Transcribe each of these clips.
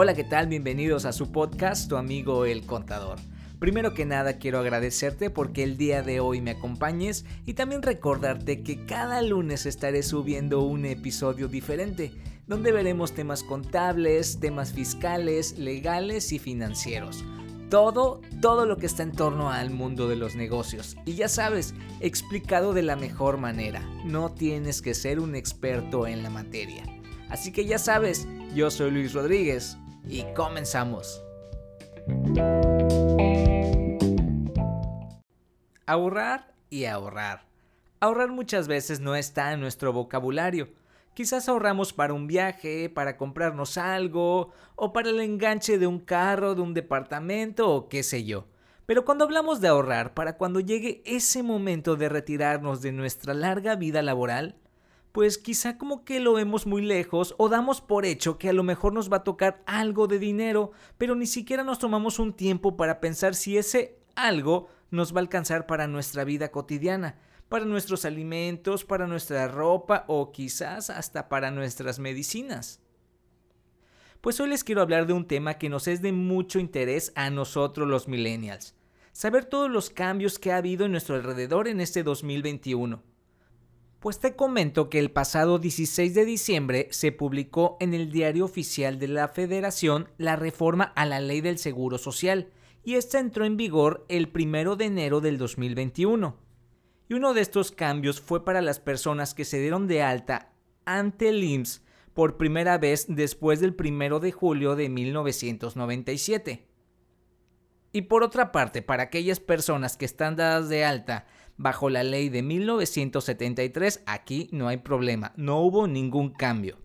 Hola, ¿qué tal? Bienvenidos a su podcast, tu amigo El Contador. Primero que nada quiero agradecerte porque el día de hoy me acompañes y también recordarte que cada lunes estaré subiendo un episodio diferente donde veremos temas contables, temas fiscales, legales y financieros. Todo, todo lo que está en torno al mundo de los negocios. Y ya sabes, explicado de la mejor manera. No tienes que ser un experto en la materia. Así que ya sabes, yo soy Luis Rodríguez y comenzamos. Ahorrar y ahorrar. Ahorrar muchas veces no está en nuestro vocabulario. Quizás ahorramos para un viaje, para comprarnos algo, o para el enganche de un carro, de un departamento, o qué sé yo. Pero cuando hablamos de ahorrar, para cuando llegue ese momento de retirarnos de nuestra larga vida laboral, pues quizá como que lo vemos muy lejos o damos por hecho que a lo mejor nos va a tocar algo de dinero, pero ni siquiera nos tomamos un tiempo para pensar si ese algo nos va a alcanzar para nuestra vida cotidiana, para nuestros alimentos, para nuestra ropa o quizás hasta para nuestras medicinas. Pues hoy les quiero hablar de un tema que nos es de mucho interés a nosotros los millennials. Saber todos los cambios que ha habido en nuestro alrededor en este 2021 pues te comento que el pasado 16 de diciembre se publicó en el diario oficial de la Federación la reforma a la ley del Seguro Social, y esta entró en vigor el 1 de enero del 2021. Y uno de estos cambios fue para las personas que se dieron de alta ante el IMSS por primera vez después del 1 de julio de 1997. Y por otra parte, para aquellas personas que están dadas de alta bajo la ley de 1973, aquí no hay problema, no hubo ningún cambio.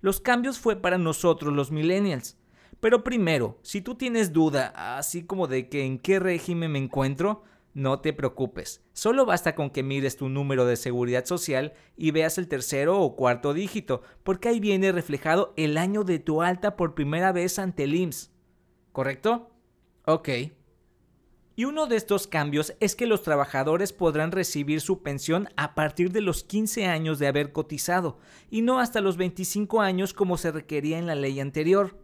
Los cambios fue para nosotros los millennials. Pero primero, si tú tienes duda, así como de que en qué régimen me encuentro, no te preocupes. Solo basta con que mires tu número de seguridad social y veas el tercero o cuarto dígito, porque ahí viene reflejado el año de tu alta por primera vez ante el IMSS. ¿Correcto? Ok. Y uno de estos cambios es que los trabajadores podrán recibir su pensión a partir de los 15 años de haber cotizado y no hasta los 25 años como se requería en la ley anterior.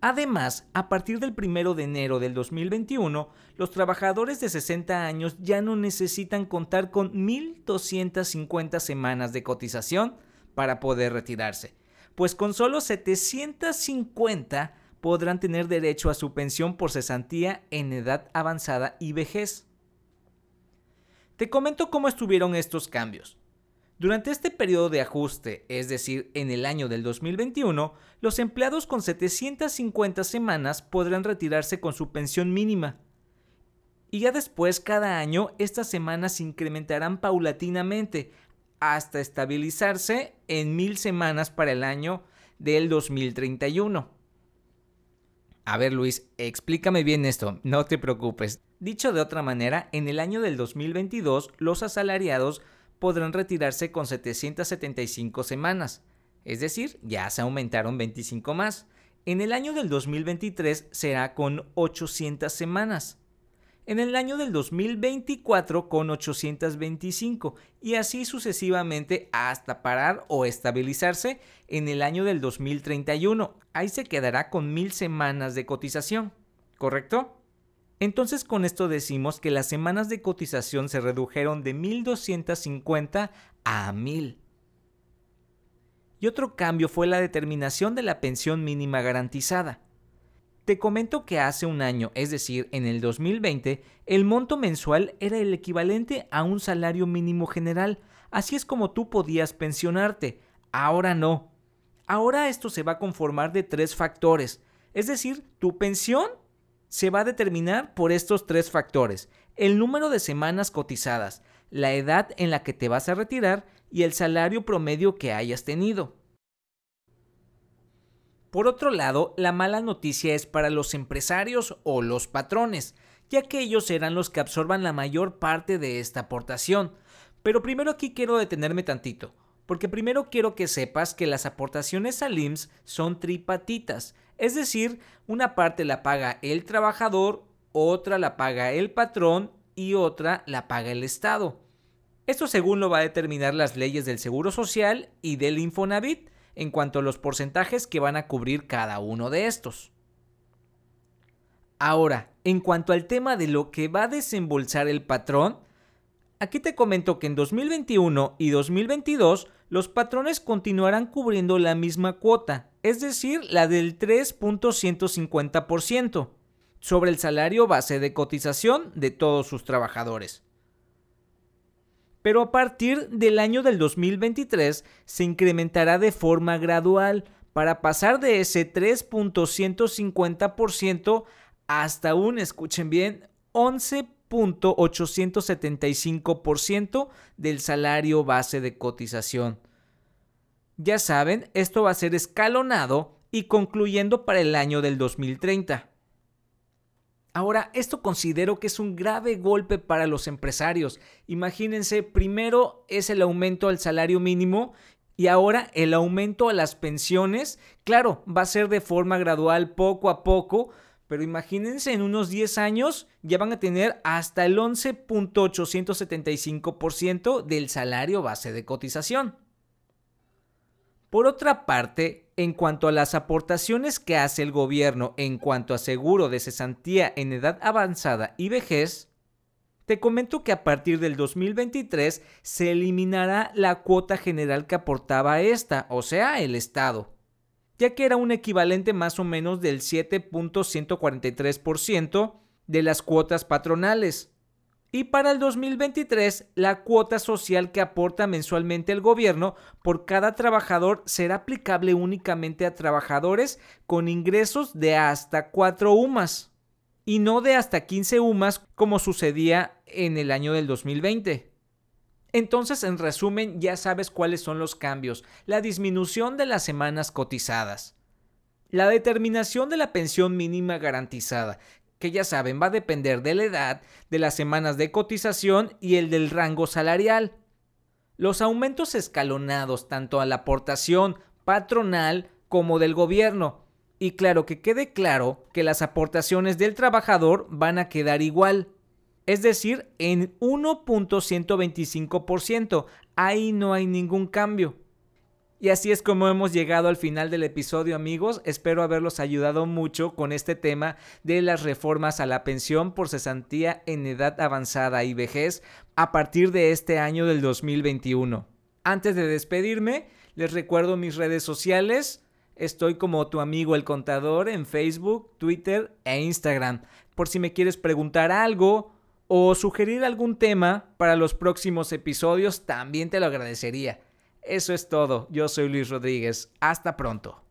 Además, a partir del 1 de enero del 2021, los trabajadores de 60 años ya no necesitan contar con 1.250 semanas de cotización para poder retirarse, pues con solo 750 podrán tener derecho a su pensión por cesantía en edad avanzada y vejez. Te comento cómo estuvieron estos cambios. Durante este periodo de ajuste, es decir, en el año del 2021, los empleados con 750 semanas podrán retirarse con su pensión mínima. Y ya después, cada año, estas semanas se incrementarán paulatinamente hasta estabilizarse en mil semanas para el año del 2031. A ver Luis, explícame bien esto, no te preocupes. Dicho de otra manera, en el año del 2022 los asalariados podrán retirarse con 775 semanas, es decir, ya se aumentaron 25 más. En el año del 2023 será con 800 semanas en el año del 2024 con 825 y así sucesivamente hasta parar o estabilizarse en el año del 2031. Ahí se quedará con mil semanas de cotización, ¿correcto? Entonces con esto decimos que las semanas de cotización se redujeron de 1250 a 1000. Y otro cambio fue la determinación de la pensión mínima garantizada. Te comento que hace un año, es decir, en el 2020, el monto mensual era el equivalente a un salario mínimo general, así es como tú podías pensionarte. Ahora no. Ahora esto se va a conformar de tres factores, es decir, tu pensión se va a determinar por estos tres factores, el número de semanas cotizadas, la edad en la que te vas a retirar y el salario promedio que hayas tenido. Por otro lado, la mala noticia es para los empresarios o los patrones, ya que ellos serán los que absorban la mayor parte de esta aportación. Pero primero aquí quiero detenerme tantito, porque primero quiero que sepas que las aportaciones al IMSS son tripatitas, es decir, una parte la paga el trabajador, otra la paga el patrón y otra la paga el Estado. Esto según lo va a determinar las leyes del Seguro Social y del Infonavit, en cuanto a los porcentajes que van a cubrir cada uno de estos. Ahora, en cuanto al tema de lo que va a desembolsar el patrón, aquí te comento que en 2021 y 2022 los patrones continuarán cubriendo la misma cuota, es decir, la del 3.150% sobre el salario base de cotización de todos sus trabajadores. Pero a partir del año del 2023 se incrementará de forma gradual para pasar de ese 3.150% hasta un, escuchen bien, 11.875% del salario base de cotización. Ya saben, esto va a ser escalonado y concluyendo para el año del 2030. Ahora, esto considero que es un grave golpe para los empresarios. Imagínense, primero es el aumento al salario mínimo y ahora el aumento a las pensiones. Claro, va a ser de forma gradual, poco a poco, pero imagínense, en unos 10 años ya van a tener hasta el 11.875% del salario base de cotización. Por otra parte, en cuanto a las aportaciones que hace el gobierno en cuanto a seguro de cesantía en edad avanzada y vejez, te comento que a partir del 2023 se eliminará la cuota general que aportaba esta, o sea, el Estado ya que era un equivalente más o menos del 7.143% de las cuotas patronales. Y para el 2023, la cuota social que aporta mensualmente el gobierno por cada trabajador será aplicable únicamente a trabajadores con ingresos de hasta 4 UMAS y no de hasta 15 UMAS como sucedía en el año del 2020. Entonces, en resumen, ya sabes cuáles son los cambios. La disminución de las semanas cotizadas. La determinación de la pensión mínima garantizada, que ya saben va a depender de la edad, de las semanas de cotización y el del rango salarial. Los aumentos escalonados tanto a la aportación patronal como del gobierno. Y claro que quede claro que las aportaciones del trabajador van a quedar igual es decir, en 1.125%. Ahí no hay ningún cambio. Y así es como hemos llegado al final del episodio amigos. Espero haberlos ayudado mucho con este tema de las reformas a la pensión por cesantía en edad avanzada y vejez a partir de este año del 2021. Antes de despedirme, les recuerdo mis redes sociales. Estoy como tu amigo el contador en Facebook, Twitter e Instagram. Por si me quieres preguntar algo o sugerir algún tema para los próximos episodios, también te lo agradecería. Eso es todo, yo soy Luis Rodríguez, hasta pronto.